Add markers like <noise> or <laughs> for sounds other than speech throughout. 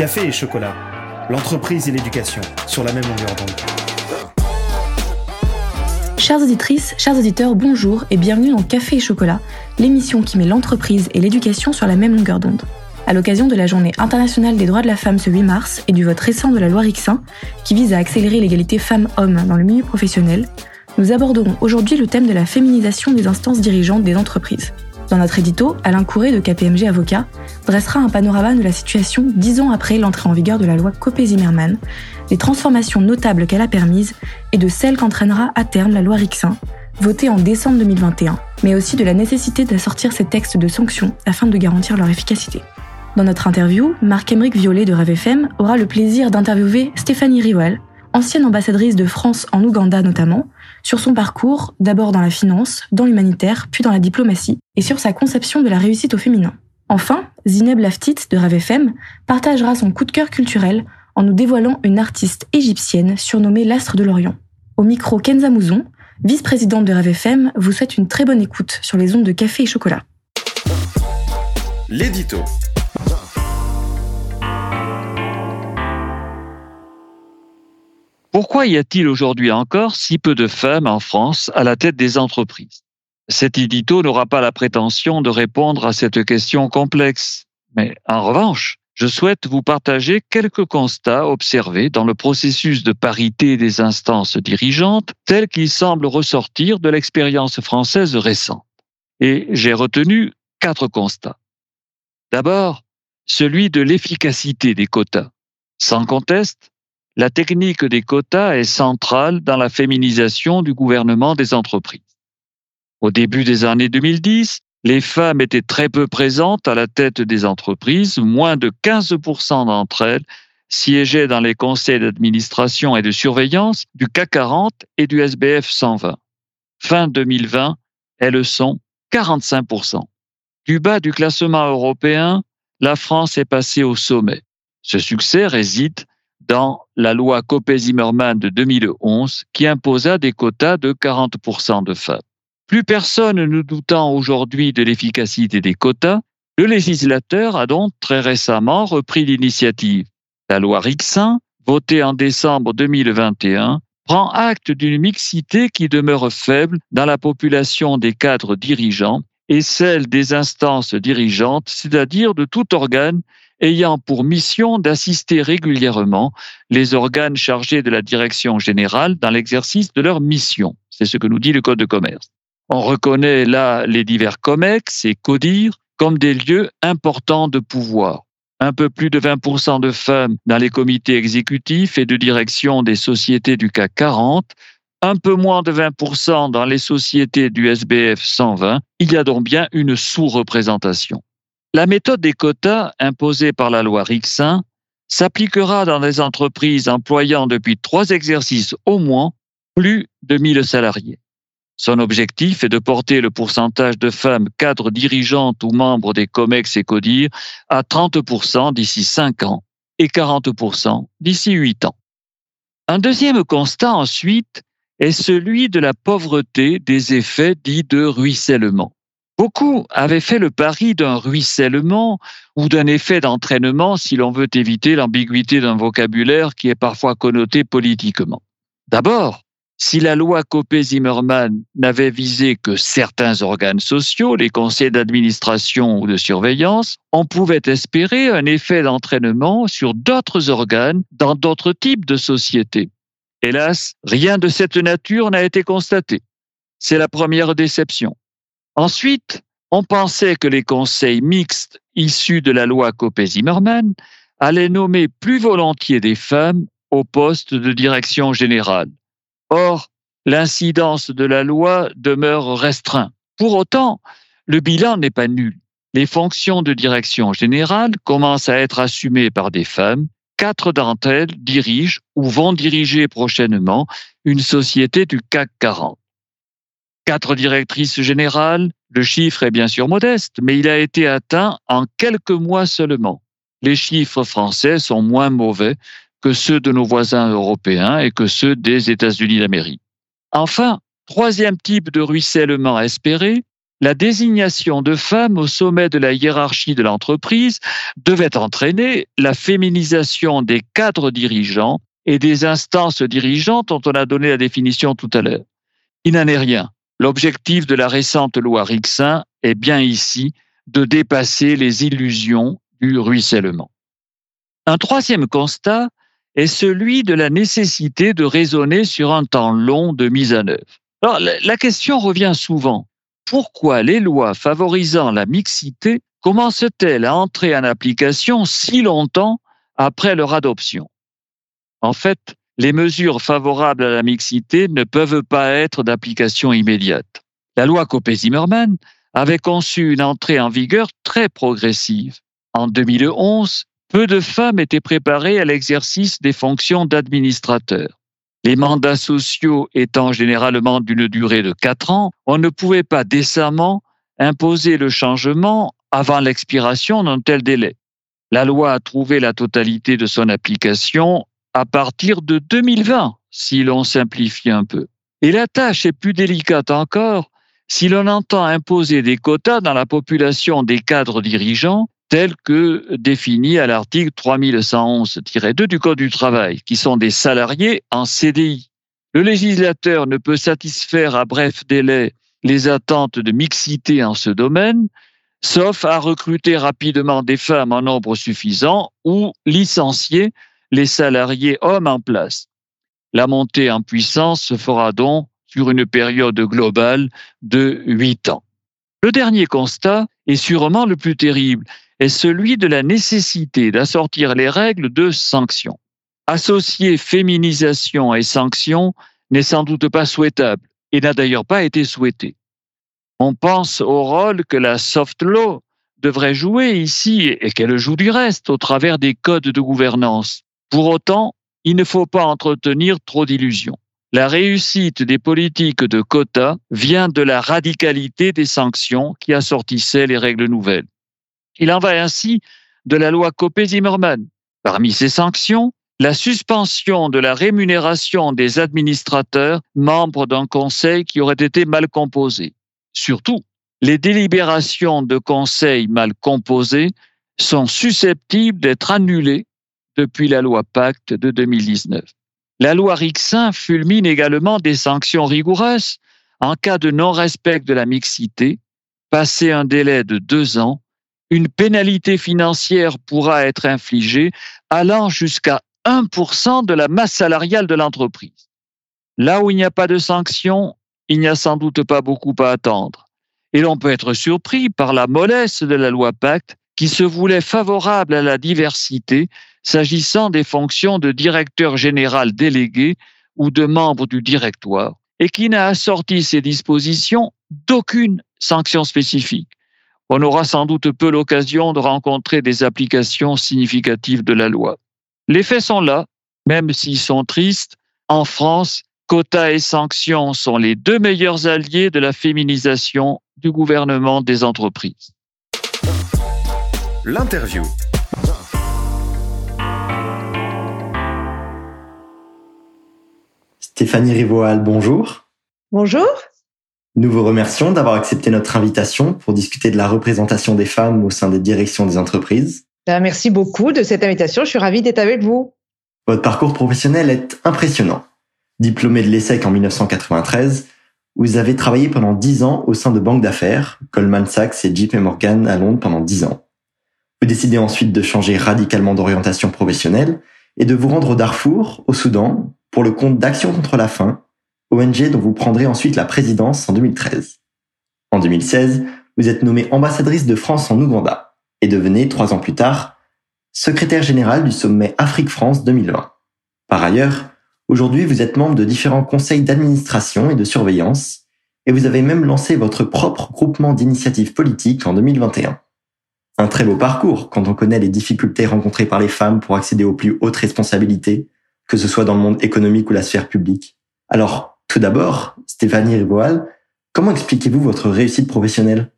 Café et chocolat, l'entreprise et l'éducation sur la même longueur d'onde. Chères auditrices, chers auditeurs, bonjour et bienvenue dans Café et chocolat, l'émission qui met l'entreprise et l'éducation sur la même longueur d'onde. À l'occasion de la Journée internationale des droits de la femme ce 8 mars et du vote récent de la loi Rixin, qui vise à accélérer l'égalité femmes-hommes dans le milieu professionnel, nous aborderons aujourd'hui le thème de la féminisation des instances dirigeantes des entreprises. Dans notre édito, Alain Couré de KPMG Avocat dressera un panorama de la situation dix ans après l'entrée en vigueur de la loi Copé-Zimmermann, des transformations notables qu'elle a permises et de celles qu'entraînera à terme la loi Rixin, votée en décembre 2021, mais aussi de la nécessité d'assortir ces textes de sanctions afin de garantir leur efficacité. Dans notre interview, Marc-Émeric Violet de RAVFM aura le plaisir d'interviewer Stéphanie Riwal, ancienne ambassadrice de France en Ouganda notamment, sur son parcours, d'abord dans la finance, dans l'humanitaire, puis dans la diplomatie, et sur sa conception de la réussite au féminin. Enfin, Zineb Laftit de RAVFM partagera son coup de cœur culturel en nous dévoilant une artiste égyptienne surnommée l'Astre de l'Orient. Au micro Kenza Mouzon, vice-présidente de RAVFM, vous souhaite une très bonne écoute sur les ondes de café et chocolat. L'édito. Pourquoi y a-t-il aujourd'hui encore si peu de femmes en France à la tête des entreprises? Cet édito n'aura pas la prétention de répondre à cette question complexe. Mais en revanche, je souhaite vous partager quelques constats observés dans le processus de parité des instances dirigeantes tel qu'il semble ressortir de l'expérience française récente. Et j'ai retenu quatre constats. D'abord, celui de l'efficacité des quotas. Sans conteste, la technique des quotas est centrale dans la féminisation du gouvernement des entreprises. Au début des années 2010, les femmes étaient très peu présentes à la tête des entreprises, moins de 15% d'entre elles siégeaient dans les conseils d'administration et de surveillance du CAC 40 et du SBF 120. Fin 2020, elles sont 45%. Du bas du classement européen, la France est passée au sommet. Ce succès réside dans la loi Copé-Zimmermann de 2011 qui imposa des quotas de 40% de femmes. Plus personne ne doutant aujourd'hui de l'efficacité des quotas, le législateur a donc très récemment repris l'initiative. La loi Rixin, votée en décembre 2021, prend acte d'une mixité qui demeure faible dans la population des cadres dirigeants et celle des instances dirigeantes, c'est-à-dire de tout organe ayant pour mission d'assister régulièrement les organes chargés de la direction générale dans l'exercice de leur mission. C'est ce que nous dit le Code de commerce. On reconnaît là les divers COMEX et CODIR comme des lieux importants de pouvoir. Un peu plus de 20% de femmes dans les comités exécutifs et de direction des sociétés du CAC 40, un peu moins de 20% dans les sociétés du SBF 120. Il y a donc bien une sous-représentation. La méthode des quotas imposée par la loi Rixin s'appliquera dans des entreprises employant depuis trois exercices au moins plus de 1000 salariés. Son objectif est de porter le pourcentage de femmes cadres dirigeantes ou membres des COMEX et CODIR à 30% d'ici 5 ans et 40% d'ici 8 ans. Un deuxième constat ensuite est celui de la pauvreté des effets dits de ruissellement. Beaucoup avaient fait le pari d'un ruissellement ou d'un effet d'entraînement si l'on veut éviter l'ambiguïté d'un vocabulaire qui est parfois connoté politiquement. D'abord, si la loi Copé-Zimmermann n'avait visé que certains organes sociaux, les conseils d'administration ou de surveillance, on pouvait espérer un effet d'entraînement sur d'autres organes dans d'autres types de sociétés. Hélas, rien de cette nature n'a été constaté. C'est la première déception. Ensuite, on pensait que les conseils mixtes issus de la loi Copé-Zimmermann allaient nommer plus volontiers des femmes au poste de direction générale. Or, l'incidence de la loi demeure restreinte. Pour autant, le bilan n'est pas nul. Les fonctions de direction générale commencent à être assumées par des femmes. Quatre d'entre elles dirigent ou vont diriger prochainement une société du CAC 40 quatre directrices générales. Le chiffre est bien sûr modeste, mais il a été atteint en quelques mois seulement. Les chiffres français sont moins mauvais que ceux de nos voisins européens et que ceux des États-Unis d'Amérique. Enfin, troisième type de ruissellement espéré, la désignation de femmes au sommet de la hiérarchie de l'entreprise devait entraîner la féminisation des cadres dirigeants et des instances dirigeantes dont on a donné la définition tout à l'heure. Il n'en est rien. L'objectif de la récente loi Rixin est bien ici de dépasser les illusions du ruissellement. Un troisième constat est celui de la nécessité de raisonner sur un temps long de mise en œuvre. Alors, la question revient souvent. Pourquoi les lois favorisant la mixité commencent-elles à entrer en application si longtemps après leur adoption? En fait, les mesures favorables à la mixité ne peuvent pas être d'application immédiate. La loi Copé-Zimmermann avait conçu une entrée en vigueur très progressive. En 2011, peu de femmes étaient préparées à l'exercice des fonctions d'administrateur. Les mandats sociaux étant généralement d'une durée de quatre ans, on ne pouvait pas décemment imposer le changement avant l'expiration d'un tel délai. La loi a trouvé la totalité de son application à partir de 2020, si l'on simplifie un peu. Et la tâche est plus délicate encore si l'on entend imposer des quotas dans la population des cadres dirigeants tels que définis à l'article 3111-2 du Code du travail, qui sont des salariés en CDI. Le législateur ne peut satisfaire à bref délai les attentes de mixité en ce domaine, sauf à recruter rapidement des femmes en nombre suffisant ou licencier les salariés hommes en place. La montée en puissance se fera donc sur une période globale de huit ans. Le dernier constat est sûrement le plus terrible est celui de la nécessité d'assortir les règles de sanctions. Associer féminisation et sanctions n'est sans doute pas souhaitable et n'a d'ailleurs pas été souhaité. On pense au rôle que la soft law devrait jouer ici et qu'elle joue du reste au travers des codes de gouvernance. Pour autant, il ne faut pas entretenir trop d'illusions. La réussite des politiques de quotas vient de la radicalité des sanctions qui assortissaient les règles nouvelles. Il en va ainsi de la loi Copé-Zimmermann. Parmi ces sanctions, la suspension de la rémunération des administrateurs membres d'un conseil qui aurait été mal composé. Surtout, les délibérations de conseils mal composés sont susceptibles d'être annulées depuis la loi Pacte de 2019. La loi Rixin fulmine également des sanctions rigoureuses en cas de non-respect de la mixité, passé un délai de deux ans, une pénalité financière pourra être infligée allant jusqu'à 1% de la masse salariale de l'entreprise. Là où il n'y a pas de sanction, il n'y a sans doute pas beaucoup à attendre. Et l'on peut être surpris par la mollesse de la loi Pacte qui se voulait favorable à la diversité s'agissant des fonctions de directeur général délégué ou de membre du directoire et qui n'a assorti ces dispositions d'aucune sanction spécifique on aura sans doute peu l'occasion de rencontrer des applications significatives de la loi. Les faits sont là, même s'ils sont tristes. En France, quotas et sanctions sont les deux meilleurs alliés de la féminisation du gouvernement des entreprises. L'interview. Stéphanie Rivoal, bonjour. Bonjour. Nous vous remercions d'avoir accepté notre invitation pour discuter de la représentation des femmes au sein des directions des entreprises. Ben, merci beaucoup de cette invitation. Je suis ravie d'être avec vous. Votre parcours professionnel est impressionnant. Diplômé de l'ESSEC en 1993, vous avez travaillé pendant 10 ans au sein de banques d'affaires, Goldman Sachs et JP Morgan à Londres pendant 10 ans. Vous décidez ensuite de changer radicalement d'orientation professionnelle et de vous rendre au Darfour, au Soudan, pour le compte d'Action contre la faim, ONG dont vous prendrez ensuite la présidence en 2013. En 2016, vous êtes nommée ambassadrice de France en Ouganda et devenez, trois ans plus tard, secrétaire générale du sommet Afrique-France 2020. Par ailleurs, aujourd'hui, vous êtes membre de différents conseils d'administration et de surveillance, et vous avez même lancé votre propre groupement d'initiatives politiques en 2021. Un très beau parcours quand on connaît les difficultés rencontrées par les femmes pour accéder aux plus hautes responsabilités, que ce soit dans le monde économique ou la sphère publique. Alors, tout d'abord, Stéphanie Riboal, comment expliquez-vous votre réussite professionnelle?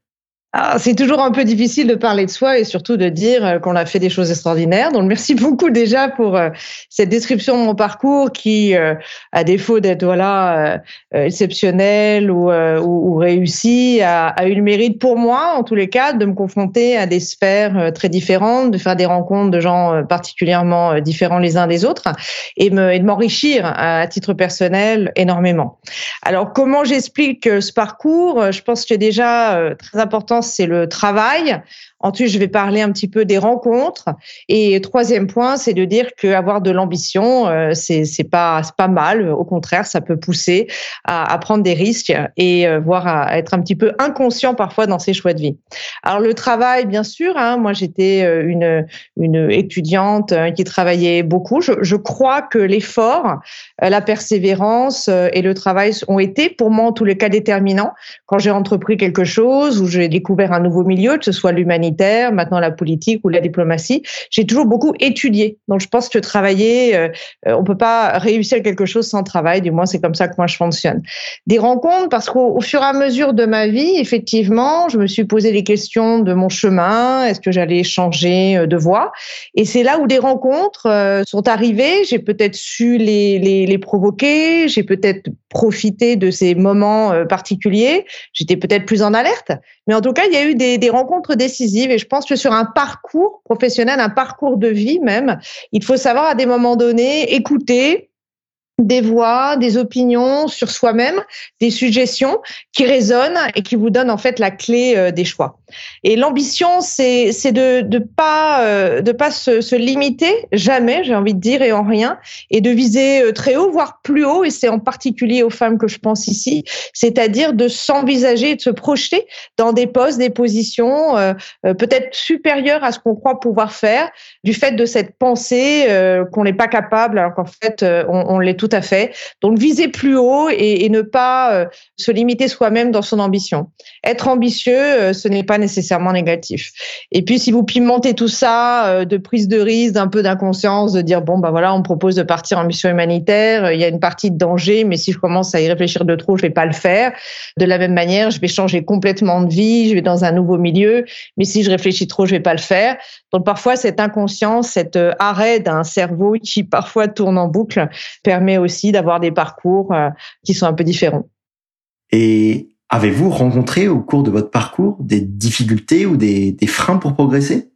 Ah, c'est toujours un peu difficile de parler de soi et surtout de dire euh, qu'on a fait des choses extraordinaires. Donc merci <laughs> beaucoup déjà pour euh, cette description de mon parcours qui, euh, à défaut d'être voilà exceptionnel ou, réussi, a, eu le mérite pour moi, en tous les cas, de me confronter à des sphères très différentes, de faire des rencontres de gens particulièrement différents les uns des autres et, de m'enrichir à titre personnel énormément. Alors comment j'explique ce parcours? Je pense que déjà très important c'est le travail. Ensuite, je vais parler un petit peu des rencontres. Et troisième point, c'est de dire qu'avoir de l'ambition, euh, c'est pas mal. Au contraire, ça peut pousser à, prendre des risques et euh, voire à être un petit peu inconscient parfois dans ses choix de vie. Alors le travail, bien sûr. Hein, moi, j'étais euh, une étudiante hein, qui travaillait beaucoup. Je, je crois que l'effort, la persévérance et le travail ont été pour moi en tous les cas déterminants quand j'ai entrepris quelque chose ou j'ai découvert un nouveau milieu, que ce soit l'humanité maintenant la politique ou la diplomatie. J'ai toujours beaucoup étudié. Donc je pense que travailler, euh, euh, on peut pas réussir quelque chose sans travail. Du moins c'est comme ça que moi je fonctionne. Des rencontres parce qu'au fur et à mesure de ma vie, effectivement, je me suis posé des questions de mon chemin. Est-ce que j'allais changer euh, de voie? Et c'est là où des rencontres sont arrivées. J'ai peut-être su les, les, les provoquer. J'ai peut-être profité de ces moments particuliers. J'étais peut-être plus en alerte. Mais en tout cas, il y a eu des, des rencontres décisives et je pense que sur un parcours professionnel, un parcours de vie même, il faut savoir à des moments donnés écouter, des voix, des opinions sur soi-même, des suggestions qui résonnent et qui vous donnent en fait la clé euh, des choix. Et l'ambition, c'est de de pas euh, se, limiter jamais, j'ai envie de dire, et en rien, et de viser euh, très haut, voire plus haut. Et c'est en particulier aux femmes que je pense ici, c'est-à-dire de s'envisager, de se projeter dans des postes, des positions peut-être supérieures à ce qu'on croit pouvoir faire, du fait de cette pensée qu'on n'est pas capable, alors qu'en fait on, l'est tout à fait. Donc viser plus haut et, ne pas euh, se limiter soi-même dans son ambition. Être ambitieux, euh, ce n'est pas nécessairement négatif. Et puis si vous pimentez tout ça euh, de prise de risque, d'un peu d'inconscience, de dire bon bah voilà, on propose de partir en mission humanitaire, il y a une partie de danger, mais si je commence à y réfléchir de trop, je vais pas le faire. De la même manière, je vais changer complètement de vie, je vais dans un nouveau milieu, mais si je réfléchis trop, je vais pas le faire. Donc parfois cette inconscience, cet arrêt d'un cerveau qui parfois tourne en boucle permet aussi d'avoir des parcours euh, qui sont un peu différents. Et avez-vous rencontré au cours de votre parcours des difficultés ou des, freins pour progresser?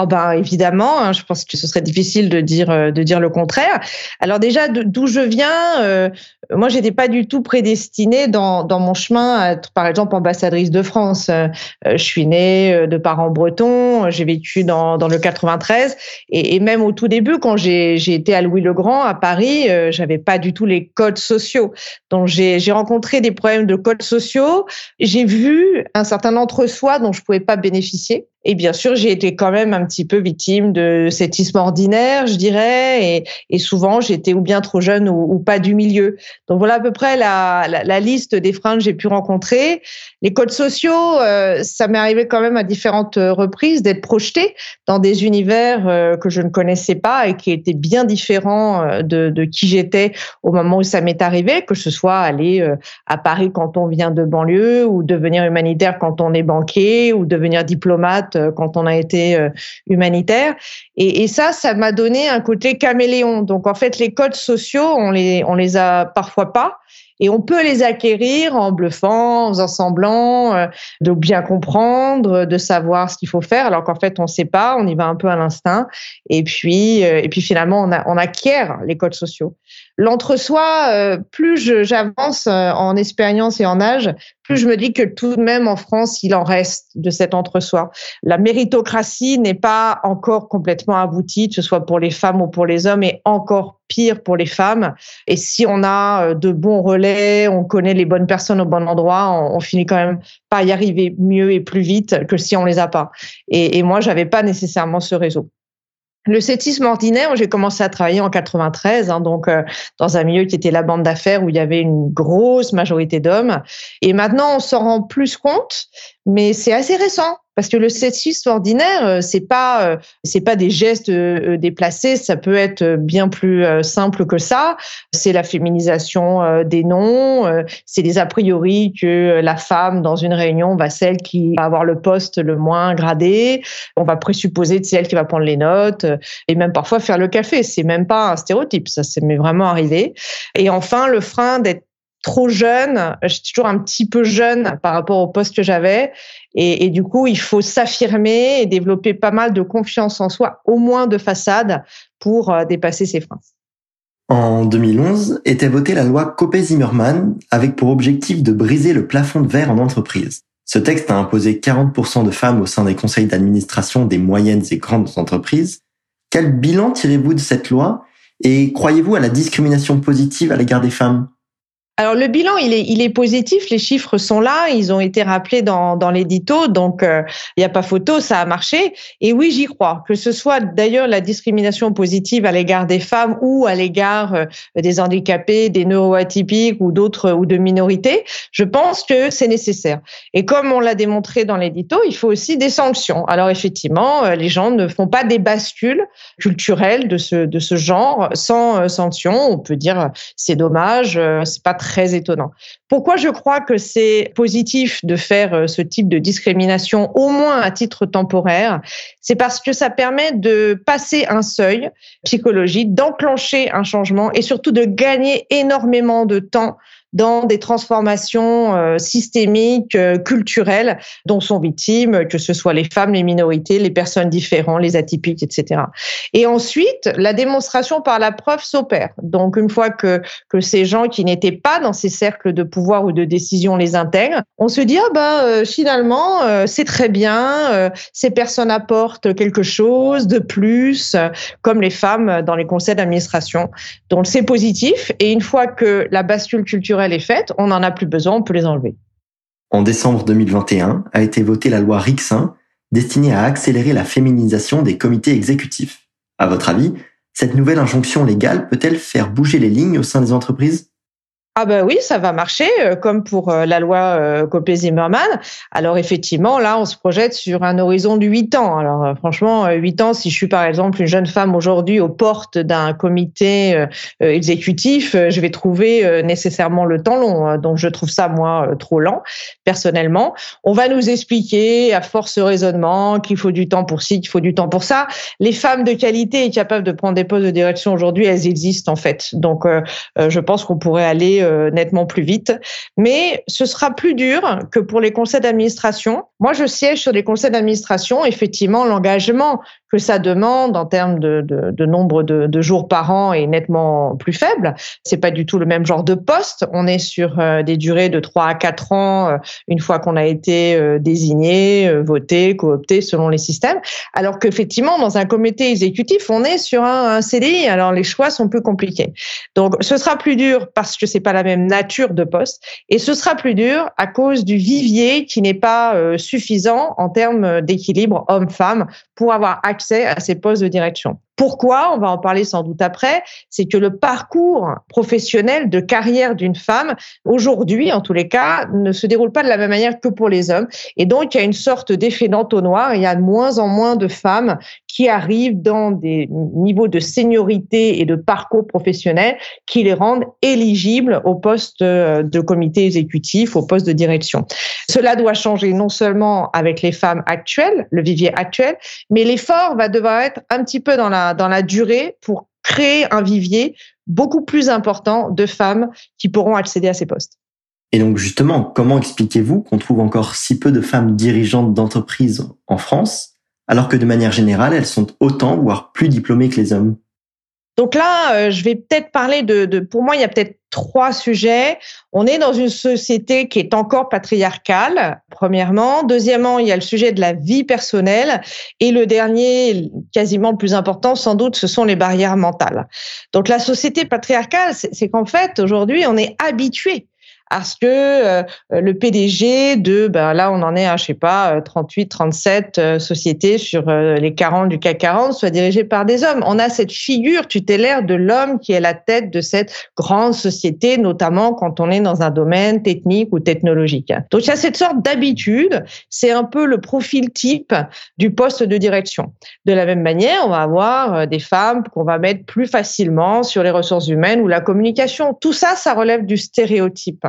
Oh ben évidemment, hein, je pense que ce serait difficile de dire euh, de dire le contraire. Alors déjà d'où je viens, euh, moi j'étais pas du tout prédestinée dans dans mon chemin à être par exemple ambassadrice de France. Euh, je suis née de parents bretons, j'ai vécu dans dans le 93 et, et même au tout début quand j'ai j'ai été à Louis le Grand à Paris, j'avais pas du tout les codes sociaux. Donc j'ai j'ai rencontré des problèmes de codes sociaux, j'ai vu un certain entre-soi dont je pouvais pas bénéficier et bien sûr, j'ai été quand même un petit peu victime de cet isme ordinaire, je dirais, et, souvent j'étais ou bien trop jeune ou, pas du milieu. Donc voilà à peu près la, la liste des freins que j'ai pu rencontrer. Les codes sociaux, euh, ça m'est arrivé quand même à différentes reprises d'être projeté dans des univers euh, que je ne connaissais pas et qui étaient bien différents euh, de, qui j'étais au moment où ça m'est arrivé, que ce soit aller à Paris quand on vient de banlieue ou devenir humanitaire quand on est banquier ou devenir diplomate quand on a été humanitaire. Et, ça, ça m'a donné un côté caméléon. Donc en fait, les codes sociaux, on on les a parfois pas. Et on peut les acquérir en bluffant, en faisant semblant euh, de bien comprendre, de savoir ce qu'il faut faire, alors qu'en fait on ne sait pas, on y va un peu à l'instinct. Et puis, et puis finalement on, a, on acquiert les codes sociaux. L'entre-soi, euh, plus j'avance euh, en expérience et en âge, plus je me dis que tout de même en France, il en reste de cet entre-soi. La méritocratie n'est pas encore complètement aboutie, que ce soit pour les femmes ou pour les hommes, et encore pire pour les femmes. Et si on a euh, de bons relais, on connaît les bonnes personnes au bon endroit, on, finit quand même pas y arriver mieux et plus vite que si on les a pas. Et, et moi, j'avais pas nécessairement ce réseau. Le cétisme ordinaire, j'ai commencé à travailler en 93, hein, donc euh, dans un milieu qui était la bande d'affaires où il y avait une grosse majorité d'hommes. Et maintenant, on s'en rend plus compte, mais c'est assez récent. Parce que le sexisme ordinaire, euh, c'est pas euh, c'est pas des gestes euh, déplacés, ça peut être bien plus simple que ça. C'est la féminisation des noms, c'est des a priori que la femme dans une réunion va celle qui va avoir le poste le moins gradé. On va présupposer que c'est elle qui va prendre les notes et même parfois faire le café. C'est même pas un stéréotype, ça c'est vraiment arrivé. Et enfin le frein d'être trop jeune, j'étais toujours un petit peu jeune par rapport au poste que j'avais. Et, du coup, il faut s'affirmer et développer pas mal de confiance en soi, au moins de façade, pour euh, dépasser ces freins. En 2011 était votée la loi Copé-Zimmermann avec pour objectif de briser le plafond de verre en entreprise. Ce texte a imposé 40% de femmes au sein des conseils d'administration des moyennes et grandes entreprises. Quel bilan tirez-vous de cette loi et croyez-vous à la discrimination positive à l'égard des femmes? Alors le bilan, il est, positif, les chiffres sont là, ils ont été rappelés dans, dans l'édito, donc euh, il n'y a pas photo, ça a marché. Et oui, j'y crois, que ce soit d'ailleurs la discrimination positive à l'égard des femmes ou à l'égard euh, des handicapés, des neuroatypiques ou d'autres ou de minorités, je pense que c'est nécessaire. Et comme on l'a démontré dans l'édito, il faut aussi des sanctions. Alors effectivement, euh, les gens ne font pas des bascules culturelles de ce, de ce genre sans sanctions. On peut dire c'est dommage, c'est pas très étonnant. Pourquoi je crois que c'est positif de faire euh, ce type de discrimination, au moins à titre temporaire? C'est parce que ça permet de passer un seuil psychologique, d'enclencher un changement et surtout de gagner énormément de temps dans des transformations euh, systémiques, euh, culturelles dont sont victimes, que ce soit les femmes, les minorités, les personnes différentes, les atypiques, etc. Et ensuite, la démonstration par la preuve s'opère. Donc, une fois que, que ces gens qui n'étaient pas dans ces cercles de pouvoir ou de décision les intègrent, on se dit, ah ben, finalement, c'est très bien, ces personnes apportent quelque chose de plus, comme les femmes dans les conseils d'administration. Donc, c'est positif. Et une fois que la bascule culturelle elle est on n'en a plus besoin, on peut les enlever. En décembre 2021 a été votée la loi Rixin, destinée à accélérer la féminisation des comités exécutifs. À votre avis, cette nouvelle injonction légale peut-elle faire bouger les lignes au sein des entreprises? Ah ben oui, ça va marcher, euh, comme pour euh, la loi euh, Copé-Zimmermann. Alors effectivement, là, on se projette sur un horizon de 8 ans. Alors franchement, 8 ans, si je suis par exemple une jeune femme aujourd'hui aux portes d'un comité exécutif, je vais trouver nécessairement le temps long. Hein. Donc je trouve ça, moi, trop lent, personnellement. On va nous expliquer, à force raisonnement, qu'il faut du temps pour ci, qu'il faut du temps pour ça. Les femmes de qualité et capables de prendre des postes de direction aujourd'hui, elles existent en fait. Donc je pense qu'on pourrait aller euh, nettement plus vite. Mais ce sera plus dur que pour les conseils d'administration. Moi, je siège sur les conseils d'administration. Effectivement, l'engagement que ça demande en termes de, nombre de, jours par an est nettement plus faible. C'est pas du tout le même genre de poste. On est sur euh, des durées de 3 à 4 ans euh, une fois qu'on a été désigné, voté, coopté selon les systèmes. Alors qu'effectivement, dans un comité exécutif, on est sur un, CDI. Alors les choix sont plus compliqués. Donc ce sera plus dur parce que c'est pas la même nature de poste et ce sera plus dur à cause du vivier qui n'est pas euh, suffisant en termes d'équilibre homme-femme pour avoir accès à ces postes de direction. Pourquoi On va en parler sans doute après. C'est que le parcours professionnel de carrière d'une femme, aujourd'hui en tous les cas, ne se déroule pas de la même manière que pour les hommes. Et donc, il y a une sorte d'effet d'entonnoir. Il y a de moins en moins de femmes qui arrivent dans des niveaux de seniorité et de parcours professionnel qui les rendent éligibles au poste de comité exécutif, au poste de direction. Cela doit changer non seulement avec les femmes actuelles, le vivier actuel, mais l'effort va devoir être un petit peu dans la dans la durée pour créer un vivier beaucoup plus important de femmes qui pourront accéder à ces postes. Et donc justement, comment expliquez-vous qu'on trouve encore si peu de femmes dirigeantes d'entreprises en France, alors que de manière générale, elles sont autant, voire plus diplômées que les hommes? Donc là, euh, je vais peut-être parler de, de, pour moi, il y a peut-être trois sujets. On est dans une société qui est encore patriarcale, premièrement. Deuxièmement, il y a le sujet de la vie personnelle. Et le dernier, quasiment le plus important, sans doute, ce sont les barrières mentales. Donc la société patriarcale, c'est qu'en fait, aujourd'hui, on est habitué parce que le PDG de, ben là on en est à, je sais pas, 38, 37 sociétés sur les 40 du CAC 40 soit dirigé par des hommes. On a cette figure tutélaire de l'homme qui est la tête de cette grande société, notamment quand on est dans un domaine technique ou technologique. Donc il y a cette sorte d'habitude, c'est un peu le profil type du poste de direction. De la même manière, on va avoir euh, des femmes qu'on va mettre plus facilement sur les ressources humaines ou la communication. Tout ça, ça relève du stéréotype.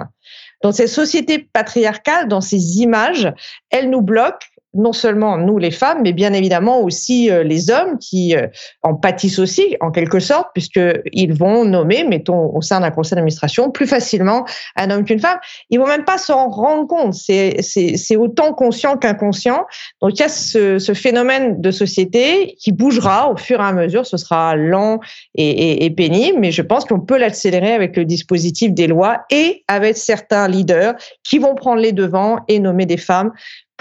Dans ces sociétés patriarcales, dans ces images, elles nous bloquent non seulement nous les femmes, mais bien évidemment aussi euh, les hommes qui euh, en pâtissent aussi en quelque sorte, puisqu'ils vont nommer, mettons au sein d'un conseil d'administration, plus facilement un homme qu'une femme. Ils vont même pas s'en rendre compte. C'est, autant conscient qu'inconscient. Donc il y a ce, ce, phénomène de société qui bougera au fur et à mesure. Ce sera lent et pénible, mais je pense qu'on peut l'accélérer avec le dispositif des lois et avec certains leaders qui vont prendre les devants et nommer des femmes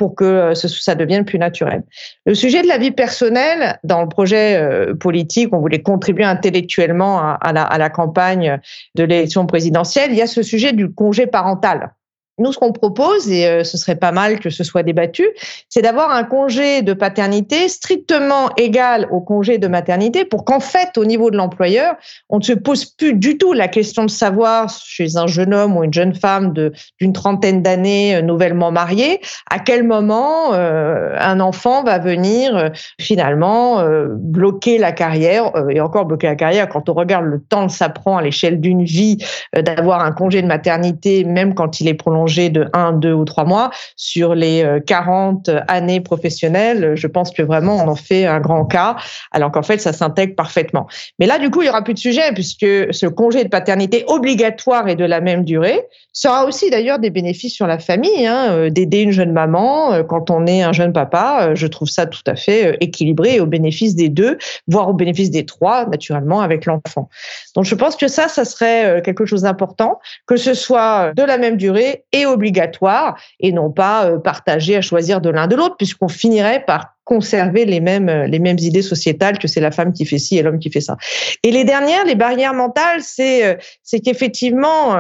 pour que euh, ça devienne plus naturel. Le sujet de la vie personnelle, dans le projet euh, politique, on voulait contribuer intellectuellement à, la, à la campagne de l'élection présidentielle, il y a ce sujet du congé parental. Nous, ce qu'on propose, et euh, ce serait pas mal que ce soit débattu, c'est d'avoir un congé de paternité strictement égal au congé de maternité pour qu'en fait, au niveau de l'employeur, on ne se pose plus du tout la question de savoir chez un jeune homme ou une jeune femme d'une trentaine d'années euh, nouvellement mariée, à quel moment euh, un enfant va venir finalement bloquer la carrière, et encore bloquer la carrière quand on regarde le temps que ça prend à l'échelle d'une vie d'avoir un congé de maternité, même quand il est prolongé de 1, 2 ou 3 mois. Sur les 40 euh, années professionnelles, je pense que vraiment on en fait un grand cas, alors qu'en fait ça s'intègre parfaitement. Mais là, du coup, il y aura plus de sujet puisque ce congé de paternité obligatoire et de la même durée sera aussi d'ailleurs des bénéfices sur la famille, hein, euh, d'aider une jeune maman euh, quand on est un jeune papa. Je trouve ça tout à fait équilibré au bénéfice des deux, voire au bénéfice des trois, naturellement, avec l'enfant. Donc je pense que ça, ça serait quelque chose d'important, que ce soit de la même durée et obligatoire et non pas euh, partagé à choisir de l'un de l'autre puisqu'on finirait par conserver les mêmes euh, les mêmes idées sociétales que c'est la femme qui fait ci et l'homme qui fait ça. Et les dernières, les barrières mentales, c'est euh, c'est qu'effectivement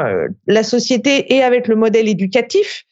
la société et avec le modèle éducatif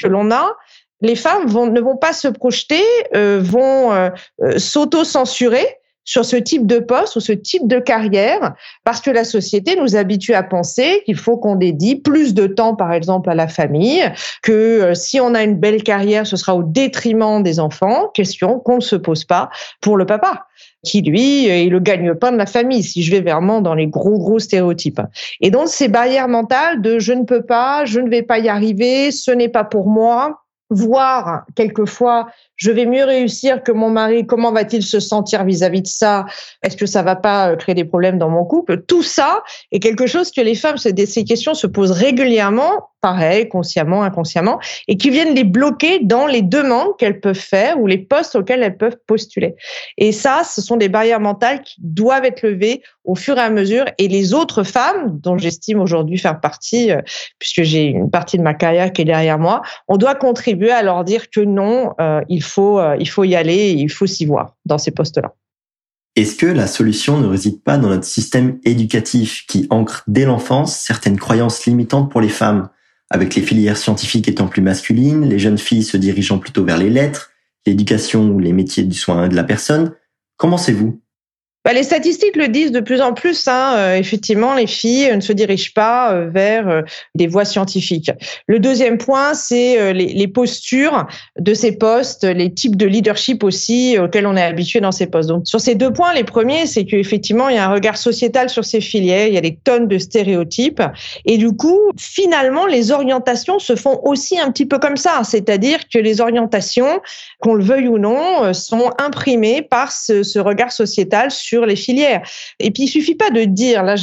que l'on a, les femmes vont, ne vont pas se projeter, vont s'auto-censurer sur ce type de poste ou ce type de carrière parce que la société nous habitue à penser qu'il faut qu'on dédie plus de temps, par exemple, à la famille, que euh, si on a une belle carrière, ce sera au détriment des enfants. Question qu'on ne se pose pas pour le papa qui lui est le gagne-pain de la famille, si je vais vraiment dans les gros gros stéréotypes. Et donc ces barrières mentales de je ne peux pas, je ne vais pas y arriver, ce n'est pas pour moi, voire quelquefois je vais mieux réussir que mon mari, comment va-t-il se sentir vis-à-vis de ça? Est-ce que ça va pas euh, créer des problèmes dans mon couple? Tout ça est quelque chose que les femmes, ces questions se posent régulièrement, pareil, consciemment, inconsciemment, et qui viennent les bloquer dans les demandes qu'elles peuvent faire ou les postes auxquels elles peuvent postuler. Et ça, ce sont des barrières mentales qui doivent être levées au fur et à mesure. Et les autres femmes, dont j'estime aujourd'hui faire partie, euh, puisque j'ai une partie de ma carrière qui est derrière moi, on doit contribuer à leur dire que non, euh, il faut, euh, il faut y aller, il faut s'y voir dans ces postes-là. Est-ce que la solution ne réside pas dans notre système éducatif qui ancre dès l'enfance certaines croyances limitantes pour les femmes, avec les filières scientifiques étant plus masculines, les jeunes filles se dirigeant plutôt vers les lettres, l'éducation ou les métiers du soin de la personne Comment c'est-vous bah, les statistiques le disent de plus en plus. Hein, euh, effectivement, les filles ne se dirigent pas euh, vers euh, des voies scientifiques. Le deuxième point, c'est les, postures de ces postes, les types de leadership aussi auxquels on est habitué dans ces postes. Donc, sur ces deux points, les premiers, c'est qu'effectivement, il y a un regard sociétal sur ces filières, il y a des tonnes de stéréotypes, et du coup, finalement, les orientations se font aussi un petit peu comme ça, c'est-à-dire que les orientations, qu'on le veuille ou non, sont imprimées par ce, regard sociétal les filières. Et puis il suffit pas de dire là,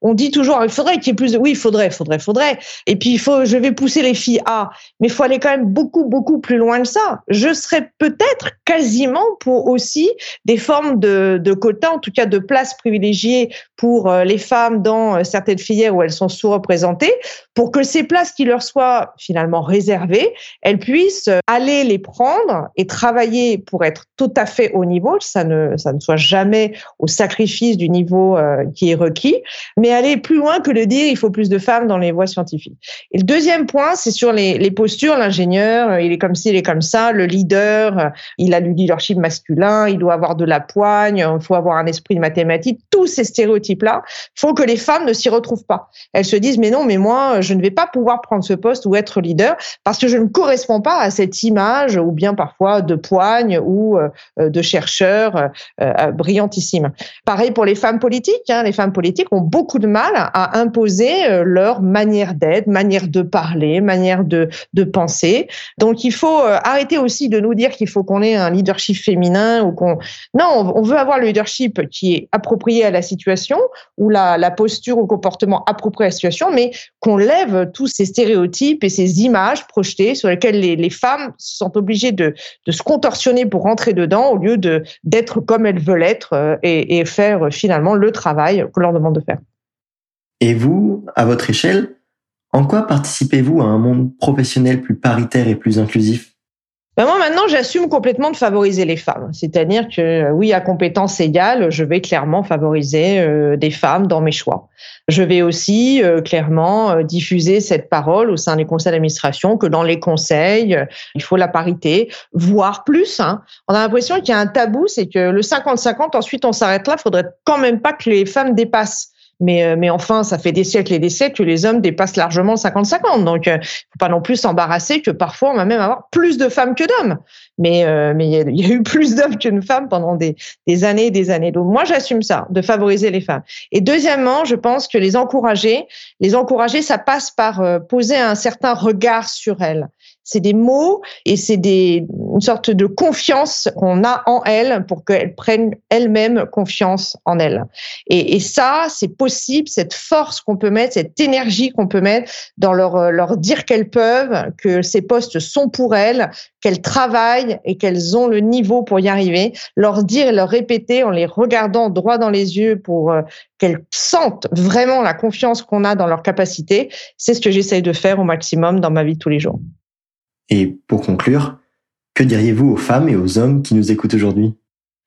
on dit toujours il faudrait qu'il y ait plus de, oui, il faudrait, faudrait, faudrait. Et puis il faut, je vais pousser les filles à, mais il faut aller quand même beaucoup, beaucoup plus loin que ça. Je serais peut-être quasiment pour aussi des formes de, de quotas, en tout cas de places privilégiées pour euh, les femmes dans euh, certaines filières où elles sont sous-représentées, pour que ces places qui leur soient finalement réservées, elles puissent aller les prendre et travailler pour être tout à fait au niveau, ça ne, ça ne soit jamais au sacrifice du niveau euh, qui est requis, mais aller plus loin que de dire il faut plus de femmes dans les voies scientifiques. Et le deuxième point, c'est sur les, postures. L'ingénieur, euh, il est comme ci, il est comme ça. Le leader, euh, il a du leadership masculin, il doit avoir de la poigne, il faut avoir un esprit de mathématiques. Tous ces stéréotypes-là font que les femmes ne s'y retrouvent pas. Elles se disent mais non, mais moi, je ne vais pas pouvoir prendre ce poste ou être leader parce que je ne corresponds pas à cette image ou bien parfois de poigne ou de chercheur Pareil pour les femmes politiques. Hein. Les femmes politiques ont beaucoup de mal à imposer euh, leur manière d'être, manière de parler, manière de, penser. Donc il faut euh, arrêter aussi de nous dire qu'il faut qu'on ait un leadership féminin ou qu'on non, on veut avoir le leadership qui est approprié à la situation ou la, posture ou comportement approprié à la situation, mais qu'on lève tous ces stéréotypes et ces images projetées sur lesquelles les, femmes sont obligées de, se contorsionner pour rentrer dedans au lieu d'être comme elles veulent être euh, et, et faire finalement le travail qu'on leur demande de faire. Et vous, à votre échelle, en quoi participez-vous à un monde professionnel plus paritaire et plus inclusif? Ben moi maintenant j'assume complètement de favoriser les femmes, c'est-à-dire que oui à compétences égales, je vais clairement favoriser euh, des femmes dans mes choix. Je vais aussi euh, clairement euh, diffuser cette parole au sein des conseils d'administration que dans les conseils il faut la parité, voire plus. Hein. On a l'impression qu'il y a un tabou, c'est que le 50-50 ensuite on s'arrête là, faudrait quand même pas que les femmes dépassent mais, euh, mais enfin, ça fait des siècles et des siècles que les hommes dépassent largement 50-50. Donc, il euh, faut pas non plus s'embarrasser que parfois, on va même avoir plus de femmes que d'hommes. Mais euh, mais il y, a eu plus d'hommes que de femmes pendant des, des années et des années. Donc, moi, j'assume ça, de favoriser les femmes. Et deuxièmement, je pense que les encourager, les encourager, ça passe par poser un certain regard sur elles c'est des mots et c'est des une sorte de confiance qu'on a en elles pour qu'elles prennent elles-mêmes confiance en elles. Et, ça, c'est possible, cette force qu'on peut mettre, cette énergie qu'on peut mettre dans leur leur dire qu'elles peuvent, que ces postes sont pour elles, qu'elles travaillent et qu'elles ont le niveau pour y arriver, leur dire et leur répéter en les regardant droit dans les yeux pour euh, qu'elles sentent vraiment la confiance qu'on a dans leur capacité, c'est ce que j'essaye de faire au maximum dans ma vie tous les jours. Et pour conclure, que diriez-vous aux femmes et aux hommes qui nous écoutent aujourd'hui?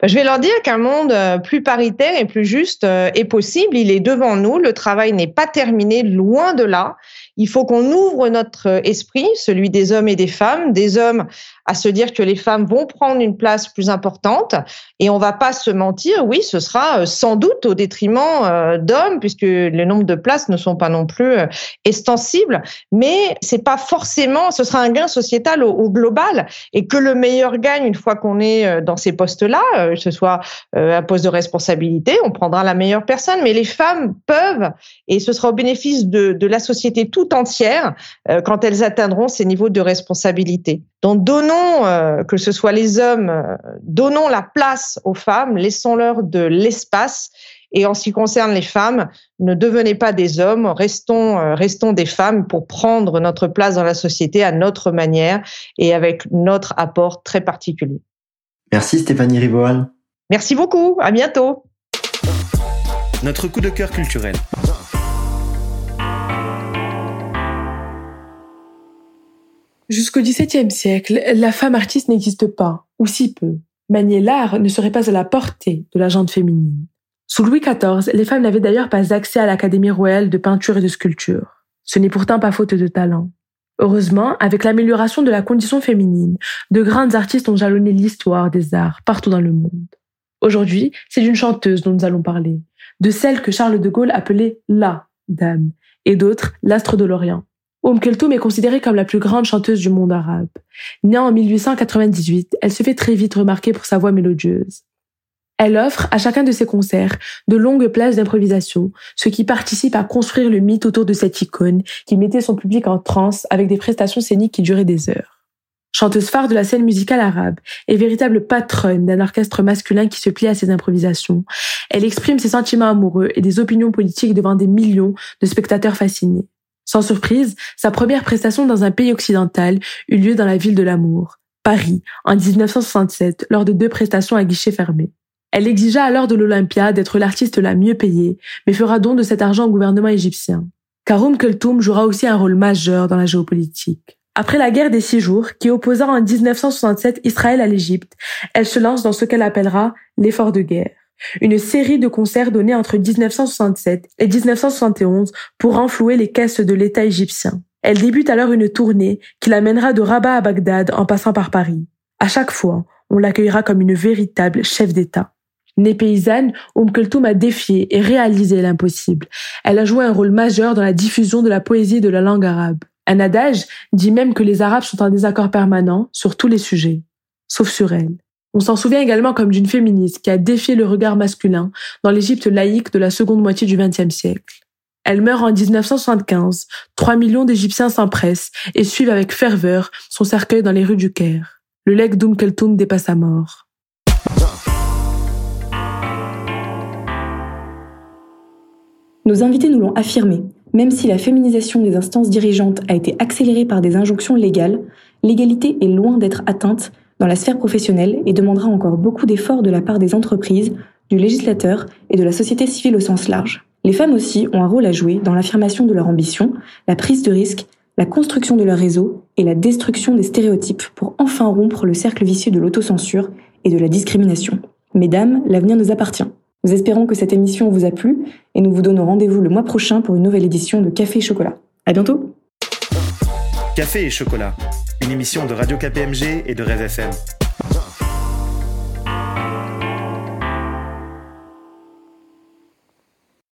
Bah, je vais leur dire qu'un monde euh, plus paritaire et plus juste euh, est possible. Il est devant nous. Le travail n'est pas terminé, loin de là. Il faut qu'on ouvre notre esprit, celui des hommes et des femmes, des hommes à se dire que les femmes vont prendre une place plus importante. Et on va pas se mentir, oui, ce sera euh, sans doute au détriment euh, d'hommes, puisque les nombres de places ne sont pas non plus euh, extensibles. Mais c'est pas forcément, ce sera un gain sociétal au, global, et que le meilleur gagne une fois qu'on est dans ces postes-là, que ce soit un poste de responsabilité, on prendra la meilleure personne. Mais les femmes peuvent, et ce sera au bénéfice de, de la société tout entière quand elles atteindront ces niveaux de responsabilité. Donc donnons, euh, que ce soit les hommes, euh, donnons la place aux femmes, laissons-leur de l'espace. Et en ce qui concerne les femmes, ne devenez pas des hommes, restons, euh, restons des femmes pour prendre notre place dans la société à notre manière et avec notre apport très particulier. Merci Stéphanie Rivoal. Merci beaucoup, à bientôt. Notre coup de cœur culturel. Jusqu'au XVIIe siècle, la femme artiste n'existe pas, ou si peu. Manier l'art ne serait pas à la portée de la gente féminine. Sous Louis XIV, les femmes n'avaient d'ailleurs pas accès à l'Académie royale de peinture et de sculpture. Ce n'est pourtant pas faute de talent. Heureusement, avec l'amélioration de la condition féminine, de grandes artistes ont jalonné l'histoire des arts partout dans le monde. Aujourd'hui, c'est d'une chanteuse dont nous allons parler, de celle que Charles de Gaulle appelait la dame, et d'autres l'astre de l'Orient. Oum Keltoum est considérée comme la plus grande chanteuse du monde arabe. Née en 1898, elle se fait très vite remarquer pour sa voix mélodieuse. Elle offre à chacun de ses concerts de longues places d'improvisation, ce qui participe à construire le mythe autour de cette icône qui mettait son public en transe avec des prestations scéniques qui duraient des heures. Chanteuse phare de la scène musicale arabe et véritable patronne d'un orchestre masculin qui se plie à ses improvisations, elle exprime ses sentiments amoureux et des opinions politiques devant des millions de spectateurs fascinés. Sans surprise, sa première prestation dans un pays occidental eut lieu dans la ville de l'amour, Paris, en 1967, lors de deux prestations à guichet fermé. Elle exigea alors de l'Olympia d'être l'artiste la mieux payée, mais fera don de cet argent au gouvernement égyptien. Karoum Keltoum jouera aussi un rôle majeur dans la géopolitique. Après la guerre des six jours, qui opposa en 1967 Israël à l'Égypte, elle se lance dans ce qu'elle appellera l'effort de guerre. Une série de concerts donnés entre 1967 et 1971 pour renflouer les caisses de l'État égyptien. Elle débute alors une tournée qui l'amènera de Rabat à Bagdad en passant par Paris. À chaque fois, on l'accueillera comme une véritable chef d'État. Née paysanne, Oum a défié et réalisé l'impossible. Elle a joué un rôle majeur dans la diffusion de la poésie de la langue arabe. Un adage dit même que les Arabes sont en désaccord permanent sur tous les sujets, sauf sur elle. On s'en souvient également comme d'une féministe qui a défié le regard masculin dans l'Égypte laïque de la seconde moitié du XXe siècle. Elle meurt en 1975. Trois millions d'Égyptiens s'empressent et suivent avec ferveur son cercueil dans les rues du Caire. Le legs d'Oum Kulthum dépasse sa mort. Nos invités nous l'ont affirmé. Même si la féminisation des instances dirigeantes a été accélérée par des injonctions légales, l'égalité est loin d'être atteinte dans la sphère professionnelle et demandera encore beaucoup d'efforts de la part des entreprises, du législateur et de la société civile au sens large. Les femmes aussi ont un rôle à jouer dans l'affirmation de leur ambition, la prise de risque, la construction de leur réseau et la destruction des stéréotypes pour enfin rompre le cercle vicieux de l'autocensure et de la discrimination. Mesdames, l'avenir nous appartient. Nous espérons que cette émission vous a plu et nous vous donnons rendez-vous le mois prochain pour une nouvelle édition de Café et Chocolat. À bientôt! Café et Chocolat, une émission de Radio KPMG et de Rêve FM.